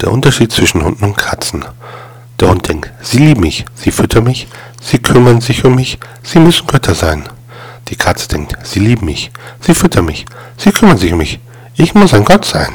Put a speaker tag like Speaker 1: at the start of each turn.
Speaker 1: Der Unterschied zwischen Hunden und Katzen. Der Hund denkt, sie lieben mich, sie füttern mich, sie kümmern sich um mich, sie müssen Götter sein. Die Katze denkt, sie lieben mich, sie füttern mich, sie kümmern sich um mich, ich muss ein Gott sein.